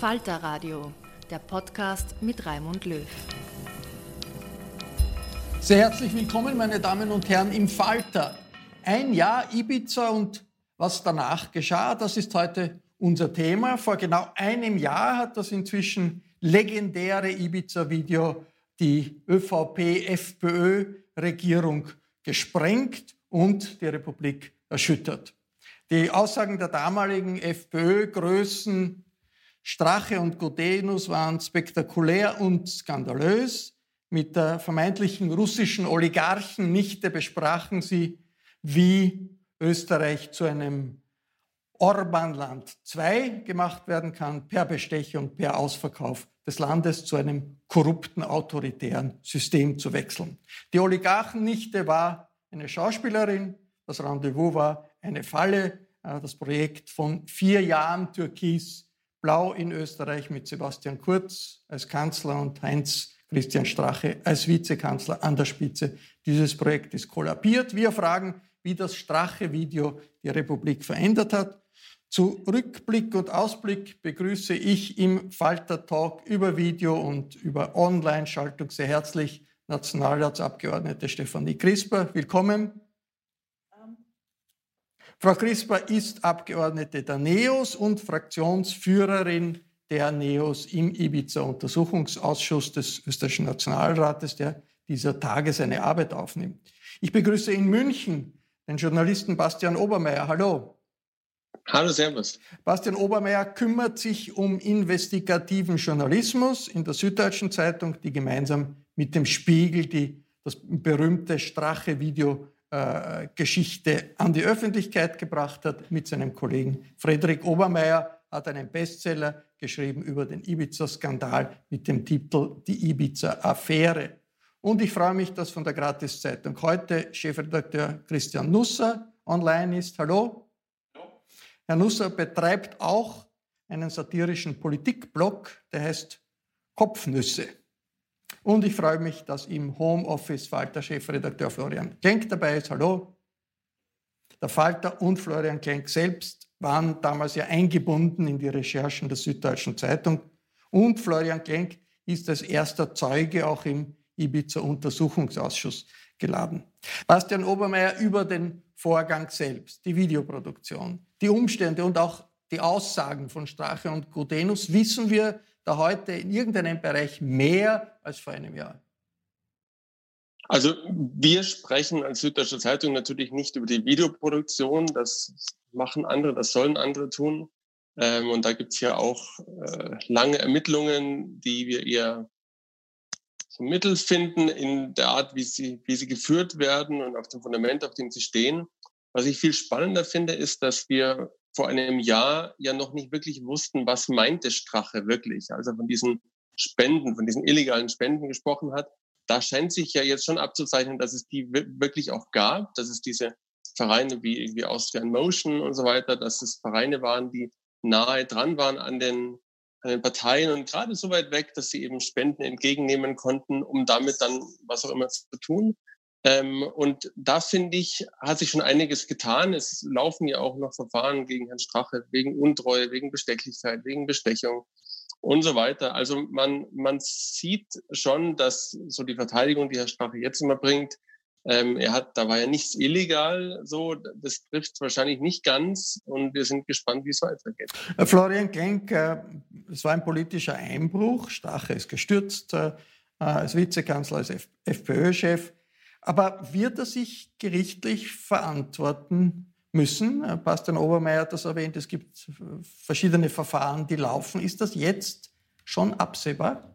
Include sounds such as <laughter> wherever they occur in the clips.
Falter Radio, der Podcast mit Raimund Löw. Sehr herzlich willkommen, meine Damen und Herren, im Falter. Ein Jahr Ibiza und was danach geschah, das ist heute unser Thema. Vor genau einem Jahr hat das inzwischen legendäre Ibiza-Video die ÖVP-FPÖ-Regierung gesprengt und die Republik erschüttert. Die Aussagen der damaligen FPÖ-Größen Strache und Godenus waren spektakulär und skandalös. Mit der vermeintlichen russischen Oligarchennichte besprachen sie, wie Österreich zu einem Orbanland 2 gemacht werden kann, per Bestechung, per Ausverkauf des Landes zu einem korrupten, autoritären System zu wechseln. Die Oligarchennichte war eine Schauspielerin, das Rendezvous war eine Falle, äh, das Projekt von vier Jahren Türkis Blau in Österreich mit Sebastian Kurz als Kanzler und Heinz Christian Strache als Vizekanzler an der Spitze dieses Projektes kollabiert. Wir fragen, wie das Strache-Video die Republik verändert hat. Zu Rückblick und Ausblick begrüße ich im Falter Talk über Video und über Online-Schaltung sehr herzlich Nationalratsabgeordnete Stefanie Crisper. Willkommen. Frau Crisper ist Abgeordnete der NEOS und Fraktionsführerin der NEOS im Ibiza-Untersuchungsausschuss des österreichischen Nationalrates, der dieser Tage seine Arbeit aufnimmt. Ich begrüße in München den Journalisten Bastian Obermeier. Hallo. Hallo, Servus. Bastian Obermeier kümmert sich um investigativen Journalismus in der Süddeutschen Zeitung, die gemeinsam mit dem Spiegel die, das berühmte Strache-Video äh, Geschichte an die Öffentlichkeit gebracht hat mit seinem Kollegen Friedrich Obermeier, hat einen Bestseller geschrieben über den Ibiza-Skandal mit dem Titel Die Ibiza-Affäre. Und ich freue mich, dass von der Gratiszeitung heute Chefredakteur Christian Nusser online ist. Hallo. Hallo. Herr Nusser betreibt auch einen satirischen Politikblog, der heißt Kopfnüsse. Und ich freue mich, dass im Homeoffice Falter-Chefredakteur Florian Klenk dabei ist. Hallo. Der Falter und Florian Klenk selbst waren damals ja eingebunden in die Recherchen der Süddeutschen Zeitung. Und Florian Klenk ist als erster Zeuge auch im Ibiza-Untersuchungsausschuss geladen. Bastian Obermeier über den Vorgang selbst, die Videoproduktion, die Umstände und auch die Aussagen von Strache und Gudenus wissen wir da heute in irgendeinem Bereich mehr als vor einem Jahr? Also wir sprechen als Süddeutsche Zeitung natürlich nicht über die Videoproduktion. Das machen andere, das sollen andere tun. Ähm, und da gibt es ja auch äh, lange Ermittlungen, die wir eher so mittel finden in der Art, wie sie, wie sie geführt werden und auf dem Fundament, auf dem sie stehen. Was ich viel spannender finde, ist, dass wir vor einem Jahr ja noch nicht wirklich wussten, was meinte Strache wirklich. Also von diesen Spenden, von diesen illegalen Spenden gesprochen hat. Da scheint sich ja jetzt schon abzuzeichnen, dass es die wirklich auch gab, dass es diese Vereine wie, wie Austrian Motion und so weiter, dass es Vereine waren, die nahe dran waren an den, an den Parteien und gerade so weit weg, dass sie eben Spenden entgegennehmen konnten, um damit dann was auch immer zu tun. Ähm, und da finde ich, hat sich schon einiges getan. Es laufen ja auch noch Verfahren gegen Herrn Strache wegen Untreue, wegen Bestechlichkeit, wegen Bestechung und so weiter. Also man, man sieht schon, dass so die Verteidigung, die Herr Strache jetzt immer bringt, ähm, er hat, da war ja nichts illegal, so, das trifft wahrscheinlich nicht ganz und wir sind gespannt, wie es weitergeht. Äh, Florian Klenk, äh, es war ein politischer Einbruch, Strache ist gestürzt, äh, als Vizekanzler, als FPÖ-Chef. Aber wird er sich gerichtlich verantworten müssen? Bastian Obermeier hat das erwähnt, es gibt verschiedene Verfahren, die laufen. Ist das jetzt schon absehbar?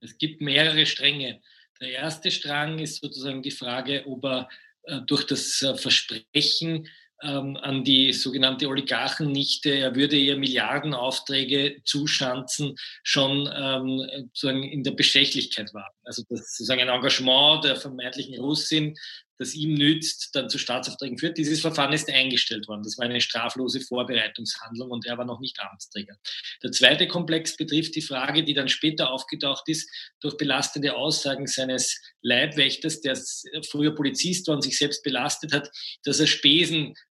Es gibt mehrere Stränge. Der erste Strang ist sozusagen die Frage, ob er äh, durch das äh, Versprechen ähm, an die sogenannte Oligarchennichte, er würde ihr Milliardenaufträge zuschanzen, schon ähm, in der Bestechlichkeit war. Also das sozusagen ein Engagement der vermeintlichen Russin das ihm nützt, dann zu Staatsaufträgen führt. Dieses Verfahren ist eingestellt worden. Das war eine straflose Vorbereitungshandlung und er war noch nicht Amtsträger. Der zweite Komplex betrifft die Frage, die dann später aufgetaucht ist, durch belastende Aussagen seines Leibwächters, der früher Polizist war und sich selbst belastet hat, dass er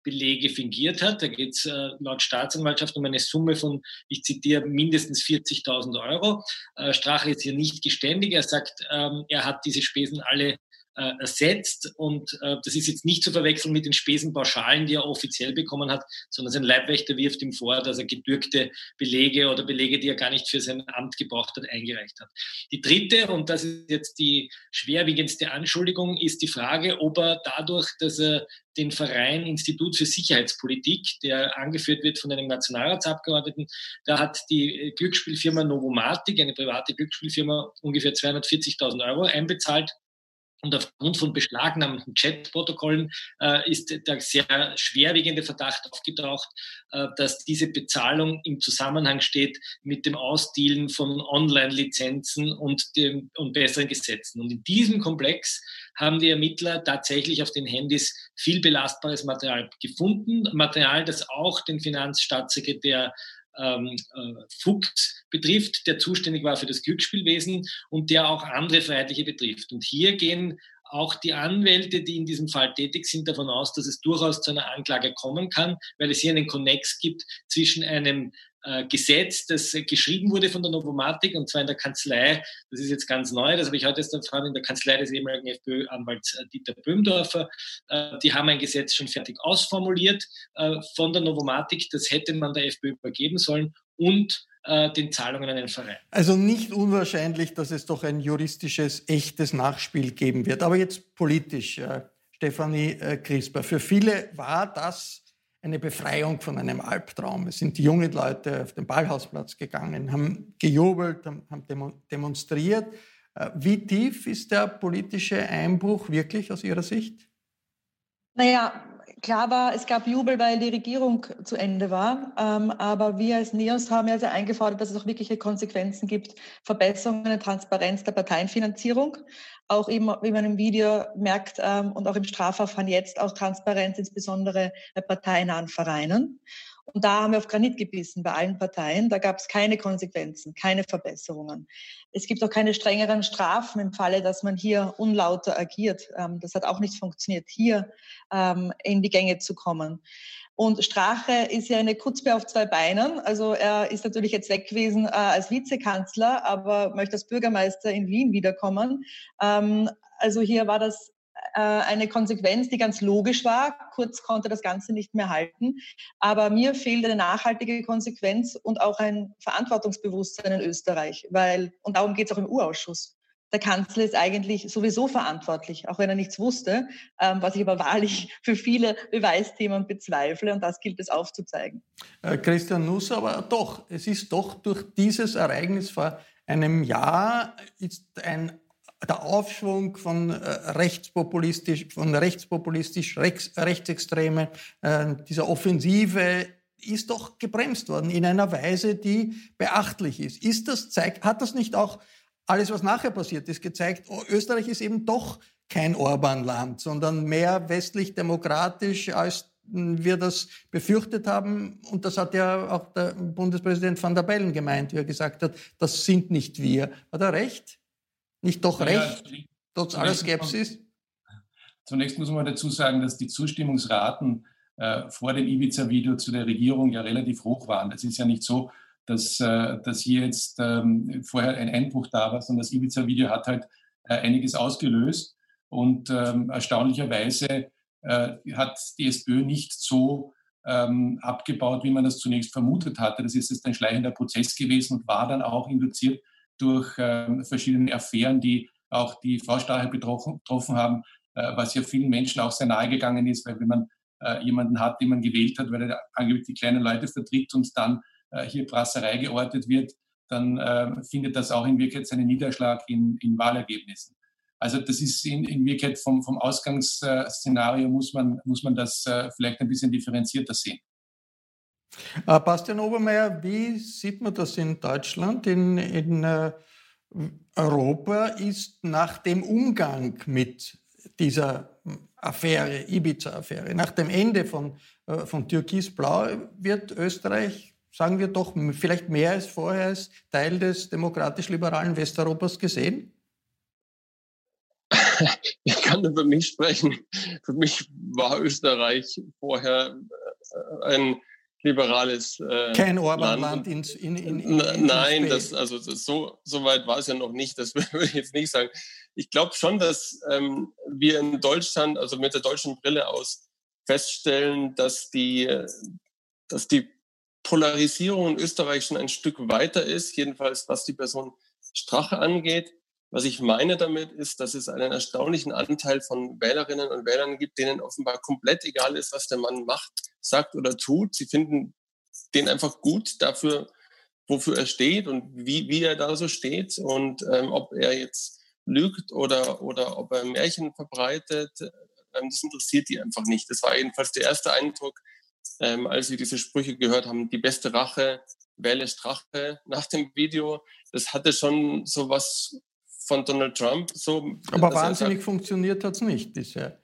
Spesenbelege fingiert hat. Da geht es äh, laut Staatsanwaltschaft um eine Summe von, ich zitiere, mindestens 40.000 Euro. Äh, Strache ist hier nicht geständig. Er sagt, ähm, er hat diese Spesen alle äh, ersetzt. Und äh, das ist jetzt nicht zu verwechseln mit den Spesenpauschalen, die er offiziell bekommen hat, sondern sein Leibwächter wirft ihm vor, dass er gedürkte Belege oder Belege, die er gar nicht für sein Amt gebraucht hat, eingereicht hat. Die dritte, und das ist jetzt die schwerwiegendste Anschuldigung, ist die Frage, ob er dadurch, dass er den Verein Institut für Sicherheitspolitik, der angeführt wird von einem Nationalratsabgeordneten. Da hat die Glücksspielfirma Novomatic, eine private Glücksspielfirma, ungefähr 240.000 Euro einbezahlt und aufgrund von beschlagnahmten Chatprotokollen äh, ist der sehr schwerwiegende Verdacht aufgetaucht, äh, dass diese Bezahlung im Zusammenhang steht mit dem Ausdealen von Online-Lizenzen und, dem, und besseren Gesetzen. Und in diesem Komplex haben die Ermittler tatsächlich auf den Handys viel belastbares Material gefunden. Material, das auch den Finanzstaatssekretär ähm, äh, Fuchs betrifft, der zuständig war für das Glücksspielwesen und der auch andere Freiheitliche betrifft. Und hier gehen auch die Anwälte, die in diesem Fall tätig sind, davon aus, dass es durchaus zu einer Anklage kommen kann, weil es hier einen Konnex gibt zwischen einem Gesetz, das äh, geschrieben wurde von der Novomatic und zwar in der Kanzlei, das ist jetzt ganz neu, das habe ich heute erst erfahren, in der Kanzlei des ehemaligen FPÖ-Anwalts äh, Dieter Böhmdorfer. Äh, die haben ein Gesetz schon fertig ausformuliert äh, von der Novomatic, das hätte man der FPÖ übergeben sollen und äh, den Zahlungen an den Verein. Also nicht unwahrscheinlich, dass es doch ein juristisches, echtes Nachspiel geben wird. Aber jetzt politisch, Stefanie Crisper. Für viele war das eine Befreiung von einem Albtraum. Es sind die jungen Leute auf den Ballhausplatz gegangen, haben gejubelt, haben demonstriert. Äh, wie tief ist der politische Einbruch wirklich aus Ihrer Sicht? Naja, klar war, es gab Jubel, weil die Regierung zu Ende war. Ähm, aber wir als NEOS haben ja sehr eingefordert, dass es auch wirkliche Konsequenzen gibt. Verbesserungen in Transparenz der Parteienfinanzierung auch eben, wie man im Video merkt ähm, und auch im Strafverfahren jetzt auch Transparenz, insbesondere bei parteinahen Vereinen. Und da haben wir auf Granit gebissen bei allen Parteien. Da gab es keine Konsequenzen, keine Verbesserungen. Es gibt auch keine strengeren Strafen im Falle, dass man hier unlauter agiert. Ähm, das hat auch nicht funktioniert, hier ähm, in die Gänge zu kommen. Und Strache ist ja eine Kutzbe auf zwei Beinen. Also er ist natürlich jetzt weg gewesen äh, als Vizekanzler, aber möchte als Bürgermeister in Wien wiederkommen. Ähm, also hier war das äh, eine Konsequenz, die ganz logisch war. Kurz konnte das Ganze nicht mehr halten. Aber mir fehlt eine nachhaltige Konsequenz und auch ein Verantwortungsbewusstsein in Österreich, weil, und darum geht es auch im Urausschuss der Kanzler ist eigentlich sowieso verantwortlich, auch wenn er nichts wusste, ähm, was ich aber <laughs> wahrlich für viele Beweisthemen bezweifle und das gilt es aufzuzeigen. Äh, Christian Nuss, aber doch, es ist doch durch dieses Ereignis vor einem Jahr ist ein der Aufschwung von äh, rechtspopulistisch, von rechtspopulistisch, rechts, rechtsextreme, äh, dieser Offensive ist doch gebremst worden in einer Weise, die beachtlich ist. Ist das zeigt, hat das nicht auch alles, was nachher passiert ist, gezeigt, oh, Österreich ist eben doch kein Orban-Land, sondern mehr westlich-demokratisch, als wir das befürchtet haben. Und das hat ja auch der Bundespräsident van der Bellen gemeint, wie er gesagt hat, das sind nicht wir. Hat er recht? Nicht doch recht, ja, trotz aller Skepsis? Zunächst muss man dazu sagen, dass die Zustimmungsraten äh, vor dem Ibiza-Video zu der Regierung ja relativ hoch waren. Es ist ja nicht so, dass, äh, dass hier jetzt ähm, vorher ein Einbruch da war, sondern das Ibiza-Video hat halt äh, einiges ausgelöst. Und ähm, erstaunlicherweise äh, hat die SPÖ nicht so ähm, abgebaut, wie man das zunächst vermutet hatte. Das ist jetzt ein schleichender Prozess gewesen und war dann auch induziert durch ähm, verschiedene Affären, die auch die Frau Stache betroffen, betroffen haben, äh, was ja vielen Menschen auch sehr nahe gegangen ist, weil wenn man äh, jemanden hat, den man gewählt hat, weil er angeblich die kleinen Leute vertritt und dann äh, hier Prasserei geortet wird, dann äh, findet das auch in Wirklichkeit seinen Niederschlag in, in Wahlergebnissen. Also das ist in, in Wirklichkeit vom, vom Ausgangsszenario muss man, muss man das äh, vielleicht ein bisschen differenzierter sehen. Äh, Bastian Obermeier, wie sieht man das in Deutschland? In, in äh, Europa ist nach dem Umgang mit dieser Affäre, Ibiza-Affäre, nach dem Ende von, äh, von Türkis-Blau wird Österreich, sagen wir doch, vielleicht mehr als vorher als Teil des demokratisch-liberalen Westeuropas gesehen? <laughs> Ich kann nur für mich sprechen. Für mich war Österreich vorher ein liberales äh, Kein Orban-Land in, in, in, in, Nein, das, also das, so, so weit war es ja noch nicht. Das <laughs> würde ich jetzt nicht sagen. Ich glaube schon, dass ähm, wir in Deutschland, also mit der deutschen Brille aus, feststellen, dass die, dass die Polarisierung in Österreich schon ein Stück weiter ist, jedenfalls was die Person Strache angeht. Was ich meine damit ist, dass es einen erstaunlichen Anteil von Wählerinnen und Wählern gibt, denen offenbar komplett egal ist, was der Mann macht, sagt oder tut. Sie finden den einfach gut dafür, wofür er steht und wie, wie er da so steht und ähm, ob er jetzt lügt oder, oder ob er Märchen verbreitet, ähm, das interessiert die einfach nicht. Das war jedenfalls der erste Eindruck, ähm, als sie diese Sprüche gehört haben, die beste Rache, wähle Strache nach dem Video. Das hatte schon so was von Donald Trump. So, aber wahnsinnig sagt, funktioniert hat es nicht bisher.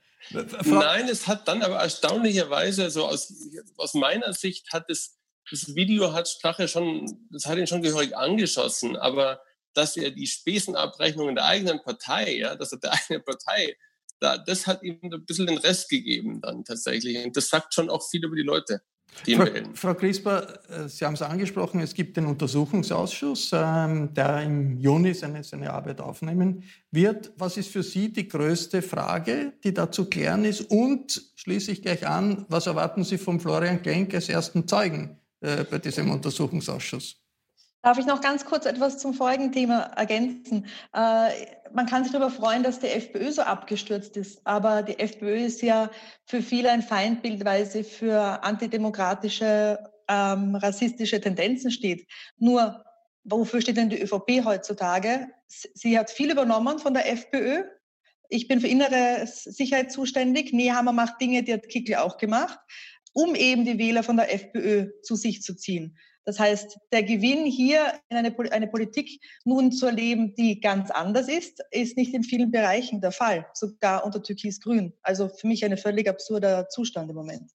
Nein, es hat dann aber erstaunlicherweise, so aus, aus meiner Sicht hat es, das Video hat Strache schon, das hat ihn schon gehörig angeschossen, aber dass er die Spesenabrechnungen der eigenen Partei, ja, dass er der <laughs> eigenen Partei, da, das hat ihm ein bisschen den Rest gegeben dann tatsächlich. Und das sagt schon auch viel über die Leute. Frau, Frau Crisper, äh, Sie haben es angesprochen, es gibt den Untersuchungsausschuss, ähm, der im Juni seine, seine Arbeit aufnehmen wird. Was ist für Sie die größte Frage, die da zu klären ist? Und schließe ich gleich an, was erwarten Sie von Florian Klenk als ersten Zeugen äh, bei diesem Untersuchungsausschuss? Darf ich noch ganz kurz etwas zum vorigen Thema ergänzen? Äh, man kann sich darüber freuen, dass die FPÖ so abgestürzt ist, aber die FPÖ ist ja für viele ein Feindbild, weil sie für antidemokratische, ähm, rassistische Tendenzen steht. Nur, wofür steht denn die ÖVP heutzutage? Sie hat viel übernommen von der FPÖ. Ich bin für innere Sicherheit zuständig. Nehammer macht Dinge, die hat Kickl auch gemacht, um eben die Wähler von der FPÖ zu sich zu ziehen. Das heißt, der Gewinn hier in eine, eine Politik nun zu erleben, die ganz anders ist, ist nicht in vielen Bereichen der Fall, sogar unter Türkis-Grün. Also für mich ein völlig absurder Zustand im Moment.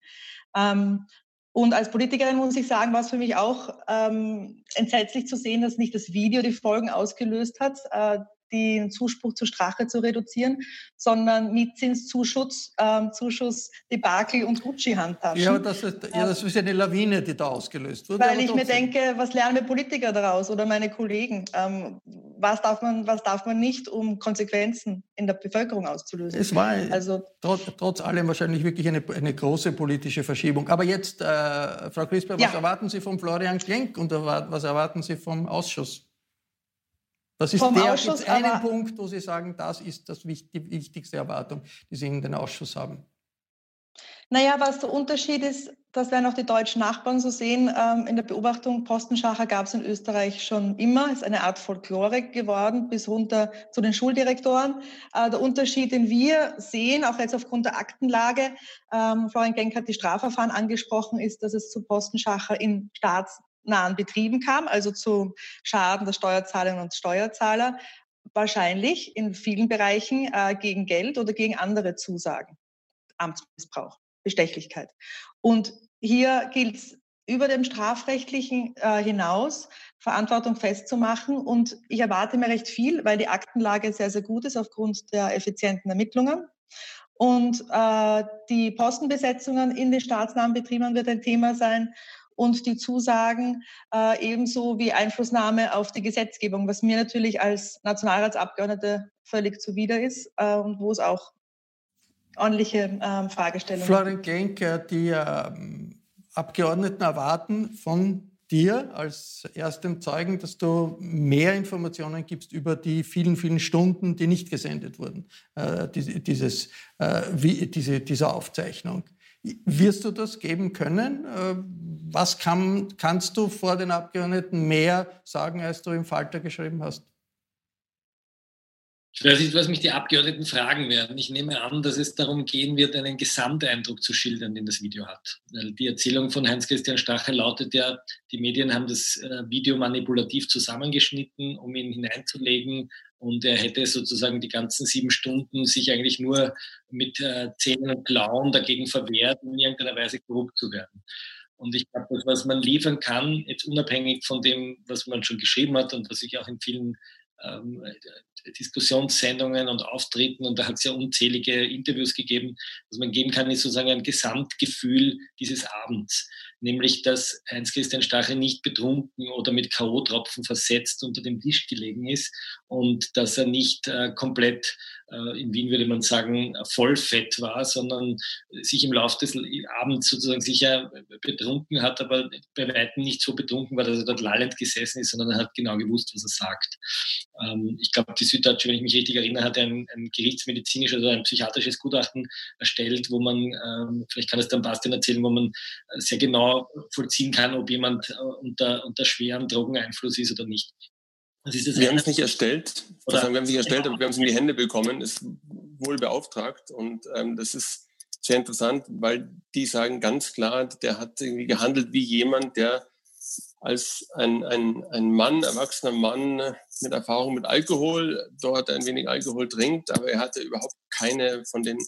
Ähm, und als Politikerin muss ich sagen, war es für mich auch ähm, entsetzlich zu sehen, dass nicht das Video die Folgen ausgelöst hat, äh, den Zuspruch zur Strache zu reduzieren, sondern Mietzinszuschuss, ähm, Zuschuss, Debakel und Gucci-Handtaschen. Ja, das ist, ja, das ist eine Lawine, die da ausgelöst wurde. Weil ich mir denke, was lernen wir Politiker daraus oder meine Kollegen? Ähm, was, darf man, was darf man nicht, um Konsequenzen in der Bevölkerung auszulösen? Es war also, trotz, trotz allem wahrscheinlich wirklich eine, eine große politische Verschiebung. Aber jetzt, äh, Frau Crisper, was ja. erwarten Sie von Florian Klenk und was erwarten Sie vom Ausschuss? Das ist der Ausschuss, einen Punkt, wo Sie sagen, das ist das, die wichtigste Erwartung, die Sie in den Ausschuss haben. Naja, was der Unterschied ist, das werden auch die deutschen Nachbarn so sehen. Ähm, in der Beobachtung Postenschacher gab es in Österreich schon immer. Ist eine Art Folklore geworden, bis runter zu den Schuldirektoren. Äh, der Unterschied, den wir sehen, auch jetzt aufgrund der Aktenlage, ähm, Florian Genk hat die Strafverfahren angesprochen, ist, dass es zu Postenschacher in staatsnahen Betrieben kam, also zu Schaden der Steuerzahlerinnen und Steuerzahler, wahrscheinlich in vielen Bereichen äh, gegen Geld oder gegen andere Zusagen. Amtsmissbrauch. Bestechlichkeit. Und hier gilt es über dem strafrechtlichen äh, hinaus Verantwortung festzumachen. Und ich erwarte mir recht viel, weil die Aktenlage sehr, sehr gut ist aufgrund der effizienten Ermittlungen. Und äh, die Postenbesetzungen in den staatsnahen Betrieben wird ein Thema sein und die Zusagen äh, ebenso wie Einflussnahme auf die Gesetzgebung, was mir natürlich als Nationalratsabgeordnete völlig zuwider ist äh, und wo es auch ordentliche ähm, Fragestellungen. Florian Genk, die ähm, Abgeordneten erwarten von dir als erstem Zeugen, dass du mehr Informationen gibst über die vielen, vielen Stunden, die nicht gesendet wurden, äh, dieses, äh, wie, diese, diese Aufzeichnung. Wirst du das geben können? Äh, was kann, kannst du vor den Abgeordneten mehr sagen, als du im Falter geschrieben hast? Ich weiß nicht, was mich die Abgeordneten fragen werden. Ich nehme an, dass es darum gehen wird, einen Gesamteindruck zu schildern, den das Video hat. Die Erzählung von Heinz-Christian Stachel lautet ja, die Medien haben das äh, Video manipulativ zusammengeschnitten, um ihn hineinzulegen. Und er hätte sozusagen die ganzen sieben Stunden sich eigentlich nur mit äh, Zähnen und Klauen dagegen verwehrt, in irgendeiner Weise korrupt zu werden. Und ich glaube, das, was man liefern kann, jetzt unabhängig von dem, was man schon geschrieben hat und was ich auch in vielen ähm, Diskussionssendungen und Auftritten und da hat es ja unzählige Interviews gegeben. Was man geben kann, ist sozusagen ein Gesamtgefühl dieses Abends nämlich dass Heinz-Christian Stachel nicht betrunken oder mit K.O.-Tropfen versetzt unter dem Tisch gelegen ist und dass er nicht äh, komplett, äh, in Wien würde man sagen, vollfett war, sondern sich im Laufe des Abends sozusagen sicher betrunken hat, aber bei weitem nicht so betrunken war, dass er dort lallend gesessen ist, sondern er hat genau gewusst, was er sagt. Ähm, ich glaube, die Süddeutsche, wenn ich mich richtig erinnere, hat ein, ein gerichtsmedizinisches oder ein psychiatrisches Gutachten erstellt, wo man, ähm, vielleicht kann es dann Bastian erzählen, wo man sehr genau vollziehen kann, ob jemand äh, unter, unter schwerem Drogeneinfluss ist oder nicht. wir haben es nicht erstellt, oder? wir haben es nicht erstellt, aber wir haben es in die Hände bekommen, ist wohl beauftragt und ähm, das ist sehr interessant, weil die sagen ganz klar, der hat irgendwie gehandelt wie jemand, der als ein, ein, ein Mann, erwachsener Mann mit Erfahrung mit Alkohol dort ein wenig Alkohol trinkt, aber er hatte überhaupt keine von den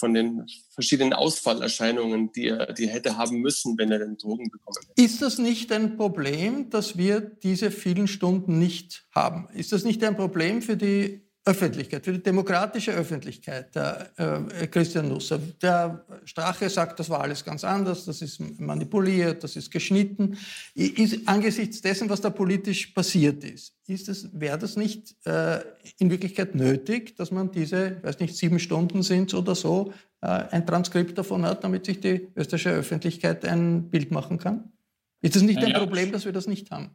von den verschiedenen Ausfallerscheinungen, die er, die er hätte haben müssen, wenn er den Drogen bekommen hätte. Ist das nicht ein Problem, dass wir diese vielen Stunden nicht haben? Ist das nicht ein Problem für die Öffentlichkeit, für die demokratische Öffentlichkeit, der äh, Christian Nusser. Der Strache sagt, das war alles ganz anders, das ist manipuliert, das ist geschnitten. Ist, angesichts dessen, was da politisch passiert ist, ist es, wäre das nicht äh, in Wirklichkeit nötig, dass man diese, weiß nicht, sieben Stunden sind oder so, äh, ein Transkript davon hat, damit sich die österreichische Öffentlichkeit ein Bild machen kann? Ist es nicht ein ja. Problem, dass wir das nicht haben?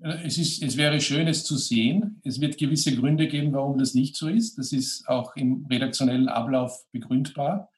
Es, ist, es wäre schön, es zu sehen. Es wird gewisse Gründe geben, warum das nicht so ist. Das ist auch im redaktionellen Ablauf begründbar.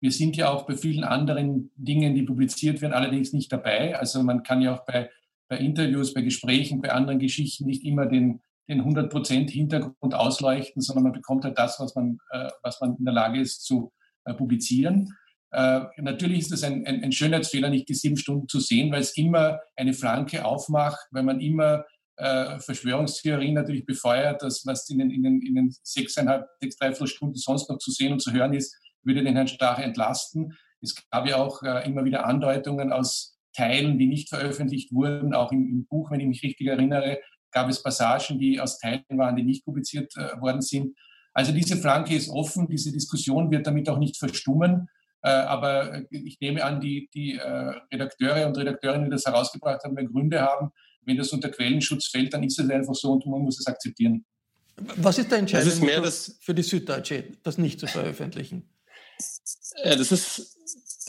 Wir sind ja auch bei vielen anderen Dingen, die publiziert werden, allerdings nicht dabei. Also man kann ja auch bei, bei Interviews, bei Gesprächen, bei anderen Geschichten nicht immer den, den 100% Hintergrund ausleuchten, sondern man bekommt halt das, was man, äh, was man in der Lage ist zu äh, publizieren. Äh, natürlich ist es ein, ein, ein, Schönheitsfehler, nicht die sieben Stunden zu sehen, weil es immer eine Flanke aufmacht, weil man immer äh, Verschwörungstheorien natürlich befeuert, dass was in den, in den, in den sechseinhalb, sechs, dreiviertel Stunden sonst noch zu sehen und zu hören ist, würde den Herrn Stache entlasten. Es gab ja auch äh, immer wieder Andeutungen aus Teilen, die nicht veröffentlicht wurden, auch im, im, Buch, wenn ich mich richtig erinnere, gab es Passagen, die aus Teilen waren, die nicht publiziert äh, worden sind. Also diese Flanke ist offen, diese Diskussion wird damit auch nicht verstummen. Äh, aber ich nehme an, die, die äh, Redakteure und Redakteurinnen, die das herausgebracht haben, werden Gründe haben. Wenn das unter Quellenschutz fällt, dann ist es einfach so und man muss es akzeptieren. Was ist der Entscheidung ist mehr das, für die Süddeutsche, das nicht zu veröffentlichen? Ja, das, ist,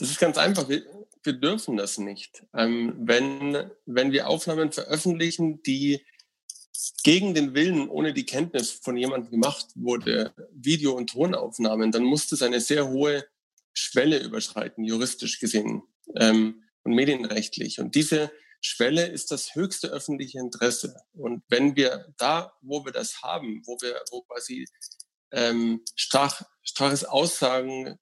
das ist ganz einfach. Wir, wir dürfen das nicht. Ähm, wenn, wenn wir Aufnahmen veröffentlichen, die gegen den Willen, ohne die Kenntnis von jemandem gemacht wurde, Video- und Tonaufnahmen, dann musste es eine sehr hohe Schwelle überschreiten, juristisch gesehen ähm, und medienrechtlich. Und diese Schwelle ist das höchste öffentliche Interesse. Und wenn wir da, wo wir das haben, wo wir, wo quasi ähm, Strach, Straches Aussagen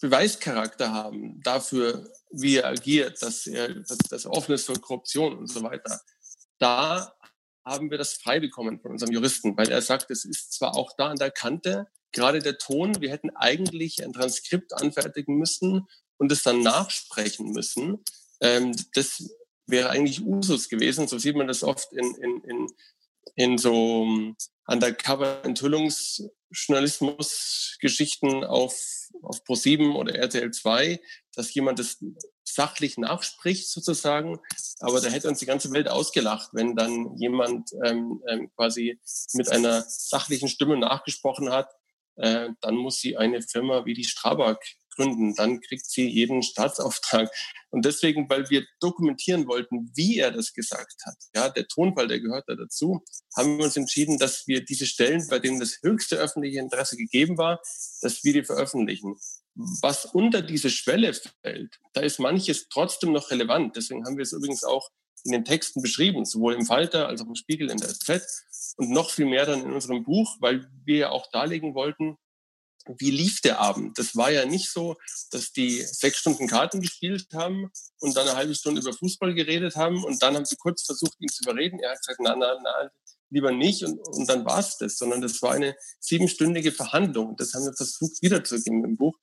Beweischarakter haben dafür, wie er agiert, dass er dass das offen ist für Korruption und so weiter, da haben wir das frei bekommen von unserem Juristen, weil er sagt, es ist zwar auch da an der Kante, gerade der Ton, wir hätten eigentlich ein Transkript anfertigen müssen und es dann nachsprechen müssen. Ähm, das wäre eigentlich Usus gewesen. So sieht man das oft in, in, in, in so Undercover-Enthüllungsjournalismus-Geschichten auf, auf Pro7 oder RTL 2, dass jemand das sachlich nachspricht sozusagen. Aber da hätte uns die ganze Welt ausgelacht, wenn dann jemand ähm, ähm, quasi mit einer sachlichen Stimme nachgesprochen hat. Äh, dann muss sie eine Firma wie die Strabag gründen. Dann kriegt sie jeden Staatsauftrag. Und deswegen, weil wir dokumentieren wollten, wie er das gesagt hat, ja, der Tonfall, der gehört da dazu, haben wir uns entschieden, dass wir diese Stellen, bei denen das höchste öffentliche Interesse gegeben war, dass wir die veröffentlichen. Was unter diese Schwelle fällt, da ist manches trotzdem noch relevant. Deswegen haben wir es übrigens auch in den Texten beschrieben, sowohl im Falter als auch im Spiegel in der SZ und noch viel mehr dann in unserem Buch, weil wir ja auch darlegen wollten, wie lief der Abend? Das war ja nicht so, dass die sechs Stunden Karten gespielt haben und dann eine halbe Stunde über Fußball geredet haben und dann haben sie kurz versucht, ihn zu überreden. Er hat gesagt, na, na, na, lieber nicht und, und dann war es das, sondern das war eine siebenstündige Verhandlung. Das haben wir versucht wiederzugeben im Buch.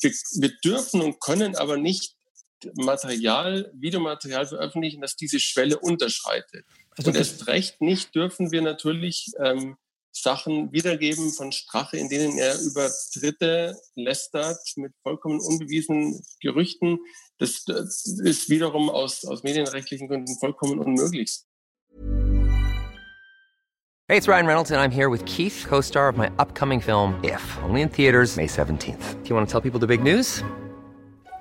Wir, wir dürfen und können aber nicht Material, Videomaterial veröffentlichen, das diese Schwelle unterschreitet. Also und erst recht nicht dürfen wir natürlich ähm, Sachen wiedergeben von Strache, in denen er über Dritte lästert mit vollkommen unbewiesenen Gerüchten. Das, das ist wiederum aus, aus medienrechtlichen Gründen vollkommen unmöglich. Hey, it's Ryan Reynolds and I'm here with Keith, co-star of my upcoming film If, only in theaters May 17th. Do you want to tell people the big news?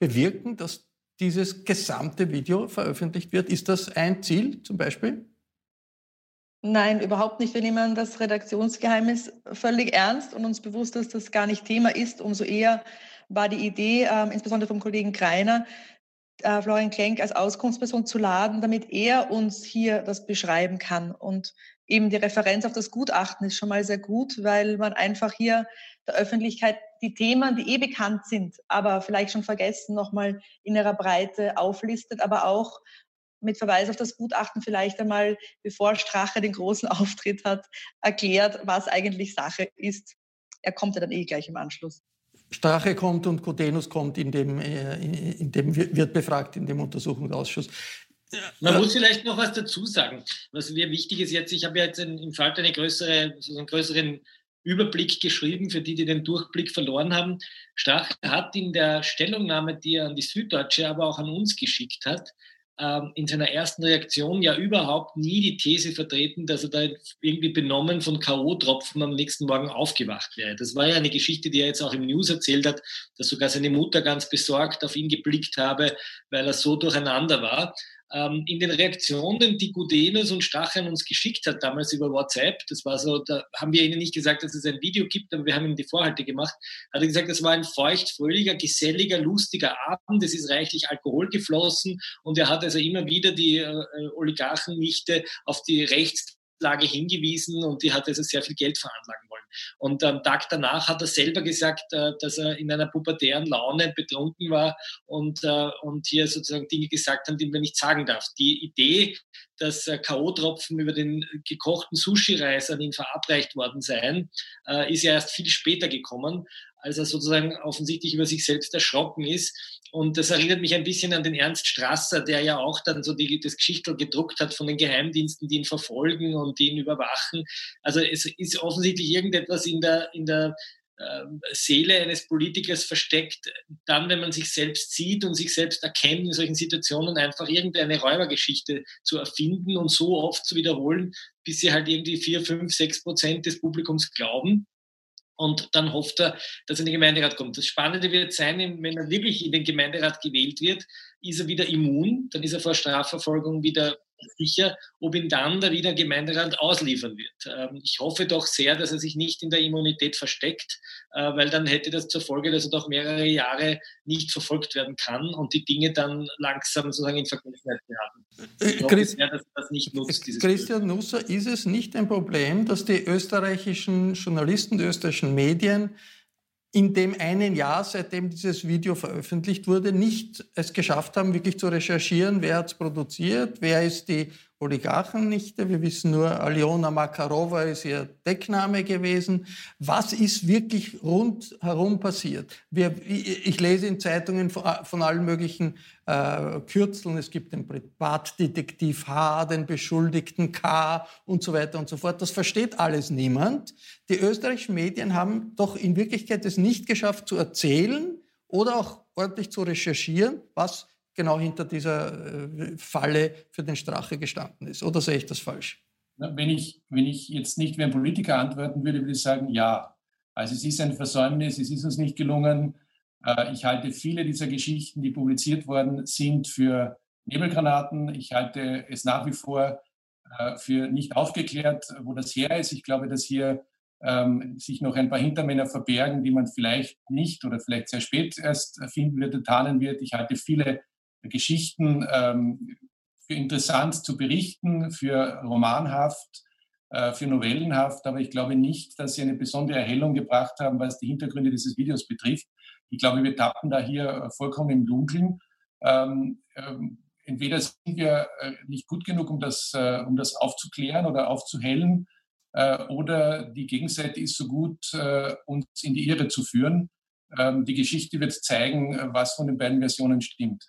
bewirken, dass dieses gesamte Video veröffentlicht wird? Ist das ein Ziel zum Beispiel? Nein, überhaupt nicht. Wir nehmen das Redaktionsgeheimnis völlig ernst und uns bewusst, dass das gar nicht Thema ist. Umso eher war die Idee, äh, insbesondere vom Kollegen Kreiner, äh, Florian Klenk als Auskunftsperson zu laden, damit er uns hier das beschreiben kann. Und eben die Referenz auf das Gutachten ist schon mal sehr gut, weil man einfach hier der Öffentlichkeit die Themen, die eh bekannt sind, aber vielleicht schon vergessen, nochmal in ihrer Breite auflistet, aber auch mit Verweis auf das Gutachten vielleicht einmal, bevor Strache den großen <laughs> Auftritt hat, erklärt, was eigentlich Sache ist. Er kommt ja dann eh gleich im Anschluss. Strache kommt und Codenus kommt, in dem, äh, in dem wird befragt, in dem Untersuchungsausschuss. Man muss vielleicht noch was dazu sagen. Was mir wichtig ist jetzt, ich habe ja jetzt im Fall eine größere, so einen größeren Überblick geschrieben, für die, die den Durchblick verloren haben. Strache hat in der Stellungnahme, die er an die Süddeutsche, aber auch an uns geschickt hat, ähm, in seiner ersten Reaktion ja überhaupt nie die These vertreten, dass er da irgendwie benommen von K.O.-Tropfen am nächsten Morgen aufgewacht wäre. Das war ja eine Geschichte, die er jetzt auch im News erzählt hat, dass sogar seine Mutter ganz besorgt auf ihn geblickt habe, weil er so durcheinander war in den Reaktionen, die Gudenus und Stacheln uns geschickt hat, damals über WhatsApp, das war so, da haben wir ihnen nicht gesagt, dass es ein Video gibt, aber wir haben ihnen die Vorhalte gemacht, hat er gesagt, das war ein feucht, fröhlicher, geselliger, lustiger Abend, es ist reichlich Alkohol geflossen und er hat also immer wieder die äh, Oligarchennichte auf die Rechtslage hingewiesen und die hat also sehr viel Geld veranlagen wollen. Und am Tag danach hat er selber gesagt, äh, dass er in einer pubertären Laune betrunken war und, äh, und hier sozusagen Dinge gesagt hat, die man nicht sagen darf. Die Idee, dass äh, K.O.-Tropfen über den gekochten Sushi-Reis an ihn verabreicht worden seien, ist ja erst viel später gekommen, als er sozusagen offensichtlich über sich selbst erschrocken ist. Und das erinnert mich ein bisschen an den Ernst Strasser, der ja auch dann so die, das Geschichtel gedruckt hat von den Geheimdiensten, die ihn verfolgen und die ihn überwachen. Also es ist offensichtlich irgendetwas in der, in der ähm, Seele eines Politikers versteckt, dann, wenn man sich selbst sieht und sich selbst erkennt in solchen Situationen, einfach irgendeine Räubergeschichte zu erfinden und so oft zu wiederholen, bis sie halt irgendwie vier, fünf, sechs Prozent des Publikums glauben. Und dann hofft er, dass er in den Gemeinderat kommt. Das Spannende wird sein, wenn er wirklich in den Gemeinderat gewählt wird, ist er wieder immun, dann ist er vor Strafverfolgung wieder sicher, ob ihn dann der Wiener Gemeinderat ausliefern wird. Ähm, ich hoffe doch sehr, dass er sich nicht in der Immunität versteckt, äh, weil dann hätte das zur Folge, dass er doch mehrere Jahre nicht verfolgt werden kann und die Dinge dann langsam sozusagen in Vergessenheit geraten. Ich hoffe sehr, dass er das nicht nutzt. Christian Nusser, ist es nicht ein Problem, dass die österreichischen Journalisten, die österreichischen Medien in dem einen Jahr, seitdem dieses Video veröffentlicht wurde, nicht es geschafft haben, wirklich zu recherchieren, wer hat es produziert, wer ist die Oligarchennichte. Wir wissen nur, Aliona Makarova ist ihr Deckname gewesen. Was ist wirklich rundherum passiert? Wir, ich lese in Zeitungen von, von allen möglichen äh, Kürzeln. Es gibt den Privatdetektiv H, den Beschuldigten K und so weiter und so fort. Das versteht alles niemand. Die österreichischen Medien haben doch in Wirklichkeit es nicht geschafft zu erzählen oder auch ordentlich zu recherchieren, was genau hinter dieser äh, Falle für den Strache gestanden ist. Oder sehe ich das falsch? Wenn ich, wenn ich jetzt nicht wie ein Politiker antworten würde, würde ich sagen, ja. Also es ist ein Versäumnis, es ist uns nicht gelungen. Äh, ich halte viele dieser Geschichten, die publiziert worden sind, für Nebelgranaten. Ich halte es nach wie vor äh, für nicht aufgeklärt, wo das her ist. Ich glaube, dass hier ähm, sich noch ein paar Hintermänner verbergen, die man vielleicht nicht oder vielleicht sehr spät erst finden wird, tarnen wird. Ich halte viele Geschichten ähm, für interessant zu berichten, für romanhaft, äh, für novellenhaft, aber ich glaube nicht, dass sie eine besondere Erhellung gebracht haben, was die Hintergründe dieses Videos betrifft. Ich glaube, wir tappen da hier vollkommen im Dunkeln. Ähm, ähm, entweder sind wir äh, nicht gut genug, um das, äh, um das aufzuklären oder aufzuhellen, äh, oder die Gegenseite ist so gut, äh, uns in die Irre zu führen. Ähm, die Geschichte wird zeigen, äh, was von den beiden Versionen stimmt.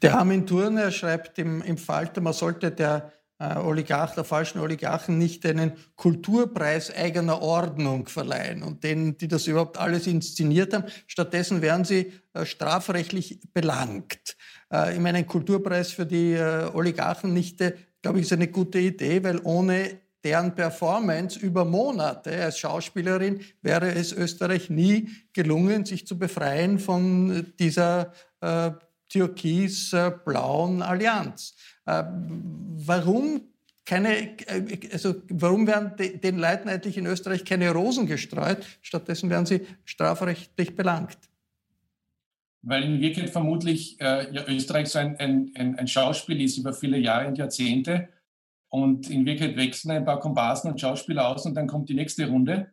Der Armin Thurner schreibt im, im Falter, man sollte der äh, Oligarch, der falschen Oligarchen nicht einen Kulturpreis eigener Ordnung verleihen und denen, die das überhaupt alles inszeniert haben. Stattdessen werden sie äh, strafrechtlich belangt. Äh, ich meine, ein Kulturpreis für die äh, Oligarchennichte, glaube ich, ist eine gute Idee, weil ohne deren Performance über Monate als Schauspielerin wäre es Österreich nie gelungen, sich zu befreien von dieser äh, türkis-blauen Allianz. Äh, warum keine, äh, also warum werden den Leuten eigentlich in Österreich keine Rosen gestreut? Stattdessen werden sie strafrechtlich belangt. Weil in Wirklichkeit vermutlich äh, ja, Österreich so ein, ein, ein, Schauspiel ist über viele Jahre und Jahrzehnte. Und in Wirklichkeit wechseln ein paar Komparsen und Schauspieler aus und dann kommt die nächste Runde.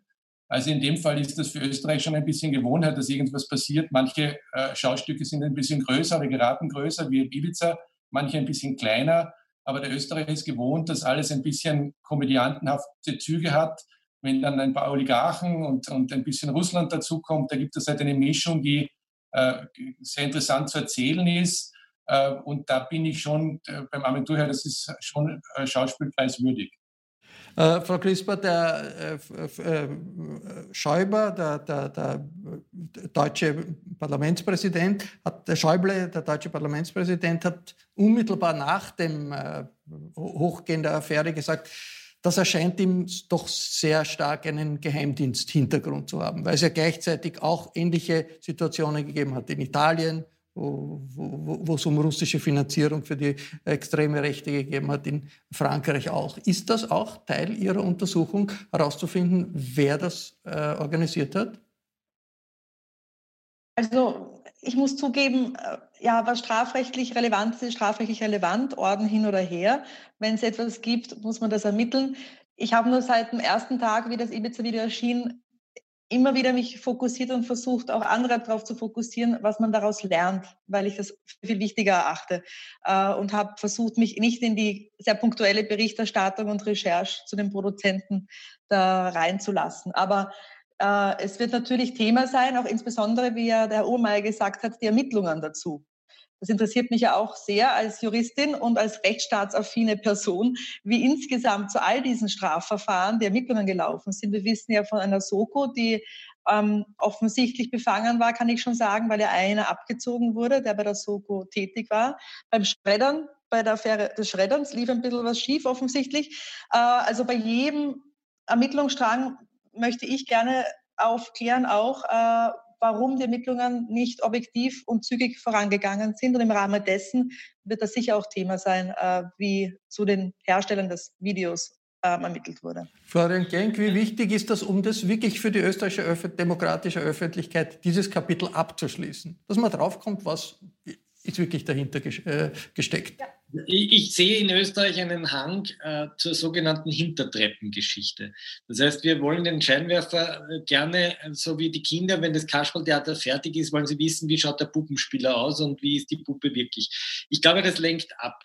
Also in dem Fall ist das für Österreich schon ein bisschen Gewohnheit, dass irgendwas passiert. Manche äh, Schaustücke sind ein bisschen größer oder geraten größer, wie Ibiza, manche ein bisschen kleiner. Aber der Österreicher ist gewohnt, dass alles ein bisschen komödiantenhafte Züge hat. Wenn dann ein paar Oligarchen und, und ein bisschen Russland dazukommt, da gibt es halt eine Mischung, die äh, sehr interessant zu erzählen ist. Äh, und da bin ich schon äh, beim Abitur her, das ist schon äh, schauspielpreiswürdig. Äh, Frau Crisper, der äh, äh, Schäuber, der, der, der, deutsche Parlamentspräsident, hat, der Schäuble, der deutsche Parlamentspräsident, hat unmittelbar nach dem äh, Hochgehen der Affäre gesagt, das erscheint ihm doch sehr stark einen Geheimdienst-Hintergrund zu haben, weil es ja gleichzeitig auch ähnliche Situationen gegeben hat in Italien, wo, es um russische Finanzierung für die extreme Rechte gegeben hat, in Frankreich auch. Ist das auch Teil Ihrer Untersuchung, herauszufinden, wer das äh, organisiert hat? Also ich muss zugeben, äh, ja, was strafrechtlich relevant ist, strafrechtlich relevant, Orden hin oder her. Wenn es etwas gibt, muss man das ermitteln. Ich habe nur seit dem ersten Tag, wie das Ibiza-Video erschien, immer wieder mich fokussiert und versucht, auch andere darauf zu fokussieren, was man daraus lernt, weil ich das viel wichtiger erachte. Äh, und habe versucht, mich nicht in die sehr punktuelle Berichterstattung und Recherche zu den Produzenten da reinzulassen. Aber äh, es wird natürlich Thema sein, auch insbesondere, wie ja der Herr Urmeier gesagt hat, die Ermittlungen dazu. Das interessiert mich ja auch sehr als Juristin und als rechtsstaatsaffine Person, wie insgesamt zu all diesen Strafverfahren die Ermittlungen gelaufen sind. Wir wissen ja von einer Soko, die ähm, offensichtlich befangen war, kann ich schon sagen, weil ja einer abgezogen wurde, der bei der Soko tätig war. Beim Schreddern, bei der Affäre des Schredderns lief ein bisschen was schief offensichtlich. Äh, also bei jedem Ermittlungsstrang möchte ich gerne aufklären auch, äh, warum die Ermittlungen nicht objektiv und zügig vorangegangen sind. Und im Rahmen dessen wird das sicher auch Thema sein, äh, wie zu den Herstellern des Videos ähm, ermittelt wurde. Florian Genk, wie wichtig ist das, um das wirklich für die österreichische Öf demokratische Öffentlichkeit, dieses Kapitel abzuschließen? Dass man draufkommt, was ist wirklich dahinter äh, gesteckt? Ja. Ich, sehe in Österreich einen Hang äh, zur sogenannten Hintertreppengeschichte. Das heißt, wir wollen den Scheinwerfer äh, gerne, äh, so wie die Kinder, wenn das Kasperltheater fertig ist, wollen sie wissen, wie schaut der Puppenspieler aus und wie ist die Puppe wirklich. Ich glaube, das lenkt ab.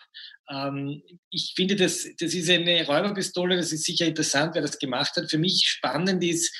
Ähm, ich finde, das, das ist eine Räuberpistole, das ist sicher interessant, wer das gemacht hat. Für mich spannend ist,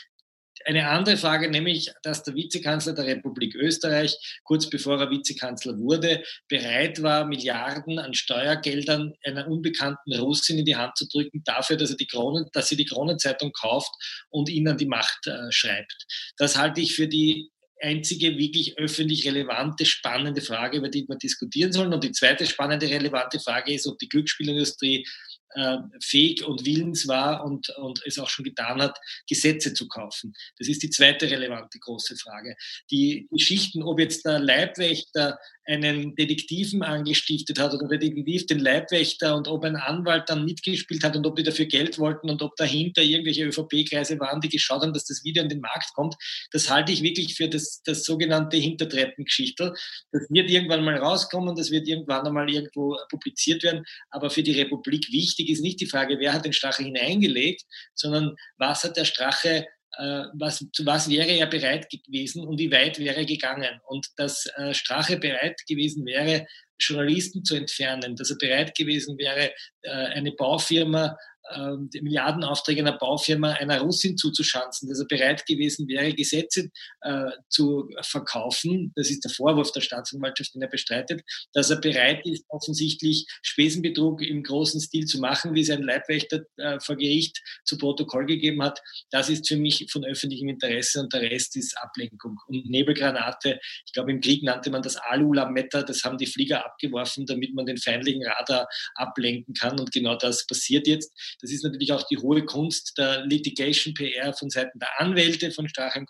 eine andere Frage, nämlich, dass der Vizekanzler der Republik Österreich, kurz bevor er Vizekanzler wurde, bereit war, Milliarden an Steuergeldern einer unbekannten Russin in die Hand zu drücken, dafür, dass er die Kronen, dass sie die Kronenzeitung kauft und ihn an die Macht äh, schreibt. Das halte ich für die einzige wirklich öffentlich relevante, spannende Frage, über die wir diskutieren sollen. Und die zweite spannende, relevante Frage ist, ob die Glücksspielindustrie äh, fähig und willens war und, und es auch schon getan hat, Gesetze zu kaufen. Das ist die zweite relevante große Frage. Die Geschichten, ob jetzt der Leibwächter einen Detektiven angestiftet hat oder der Detektiv den Leibwächter und ob ein Anwalt dann mitgespielt hat und ob die dafür Geld wollten und ob dahinter irgendwelche ÖVP-Kreise waren, die geschaut haben, dass das Video an den Markt kommt, das halte ich wirklich für das, das sogenannte Hintertreppengeschichtel. Das wird irgendwann mal rauskommen, das wird irgendwann einmal irgendwo publiziert werden, aber für die Republik wichtig ist nicht die Frage, wer hat den Strache hineingelegt, sondern was hat der Strache äh, was, zu was wäre er bereit gewesen und wie weit wäre er gegangen. Und dass äh, Strache bereit gewesen wäre, Journalisten zu entfernen, dass er bereit gewesen wäre, eine Baufirma ähm, die Milliardenaufträge einer Baufirma einer Russin zuzuschanzen, dass er bereit gewesen wäre, Gesetze äh, zu verkaufen. Das ist der Vorwurf der Staatsanwaltschaft, den er bestreitet, dass er bereit ist, offensichtlich Spesenbetrug im großen Stil zu machen, wie sein Leibwächter äh, vor Gericht zu Protokoll gegeben hat. Das ist für mich von öffentlichem Interesse und der Rest ist Ablenkung. Und Nebelgranate, ich glaube, im Krieg nannte man das Alulametta, das haben die Flieger abgeworfen, damit man den feindlichen Radar ablenken kann. Und genau das passiert jetzt. Das ist natürlich auch die hohe Kunst der Litigation PR von Seiten der Anwälte von Strache und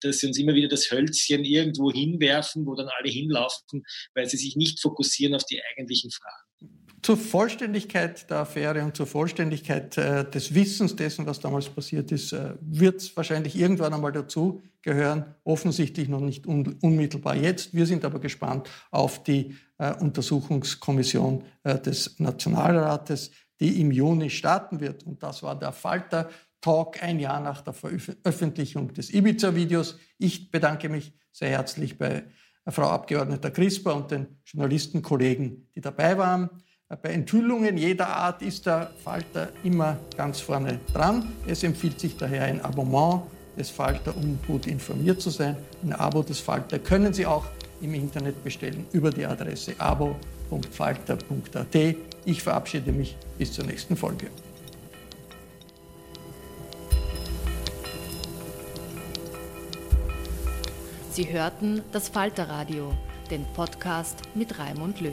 dass sie uns immer wieder das Hölzchen irgendwo hinwerfen, wo dann alle hinlaufen, weil sie sich nicht fokussieren auf die eigentlichen Fragen. Zur Vollständigkeit der Affäre und zur Vollständigkeit äh, des Wissens dessen, was damals passiert ist, äh, wird es wahrscheinlich irgendwann einmal dazu gehören. Offensichtlich noch nicht un unmittelbar jetzt. Wir sind aber gespannt auf die äh, Untersuchungskommission äh, des Nationalrates, die im Juni starten wird. Und das war der Falter Talk ein Jahr nach der Veröffentlichung des Ibiza-Videos. Ich bedanke mich sehr herzlich bei Frau Abgeordneter Crisper und den Journalistenkollegen, die dabei waren. Bei Enthüllungen jeder Art ist der Falter immer ganz vorne dran. Es empfiehlt sich daher ein Abonnement des Falter, um gut informiert zu sein. Ein Abo des Falter können Sie auch im Internet bestellen über die Adresse abo.falter.at. Ich verabschiede mich bis zur nächsten Folge. Sie hörten das Falterradio, den Podcast mit Raimund Löw.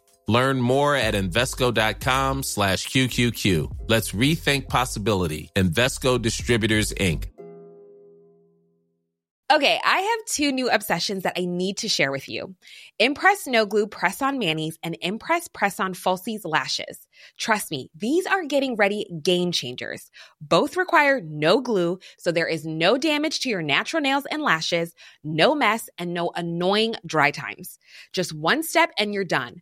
Learn more at Invesco.com slash QQQ. Let's rethink possibility. Investco Distributors, Inc. Okay, I have two new obsessions that I need to share with you. Impress No Glue Press On Manis and Impress Press On Falsies Lashes. Trust me, these are getting ready game changers. Both require no glue, so there is no damage to your natural nails and lashes, no mess, and no annoying dry times. Just one step and you're done.